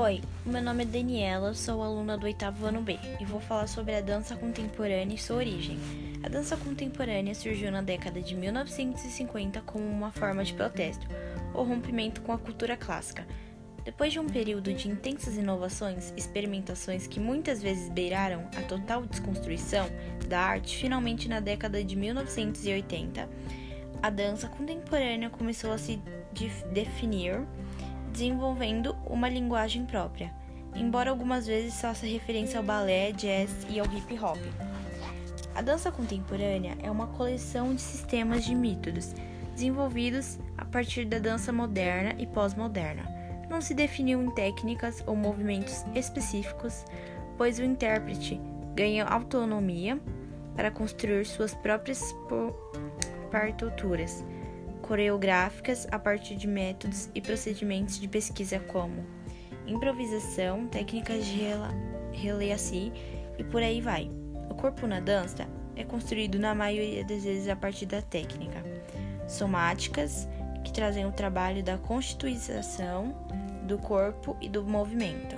Oi, meu nome é Daniela, sou aluna do oitavo ano B e vou falar sobre a dança contemporânea e sua origem. A dança contemporânea surgiu na década de 1950 como uma forma de protesto ou rompimento com a cultura clássica. Depois de um período de intensas inovações, experimentações que muitas vezes beiraram a total desconstrução da arte, finalmente na década de 1980, a dança contemporânea começou a se definir desenvolvendo uma linguagem própria, embora algumas vezes faça referência ao balé, jazz e ao hip hop. A dança contemporânea é uma coleção de sistemas de métodos desenvolvidos a partir da dança moderna e pós-moderna. Não se definiu em técnicas ou movimentos específicos, pois o intérprete ganha autonomia para construir suas próprias partituras coreográficas a partir de métodos e procedimentos de pesquisa como improvisação, técnicas de releaci e por aí vai. O corpo na dança é construído na maioria das vezes a partir da técnica somáticas, que trazem o trabalho da constituição do corpo e do movimento.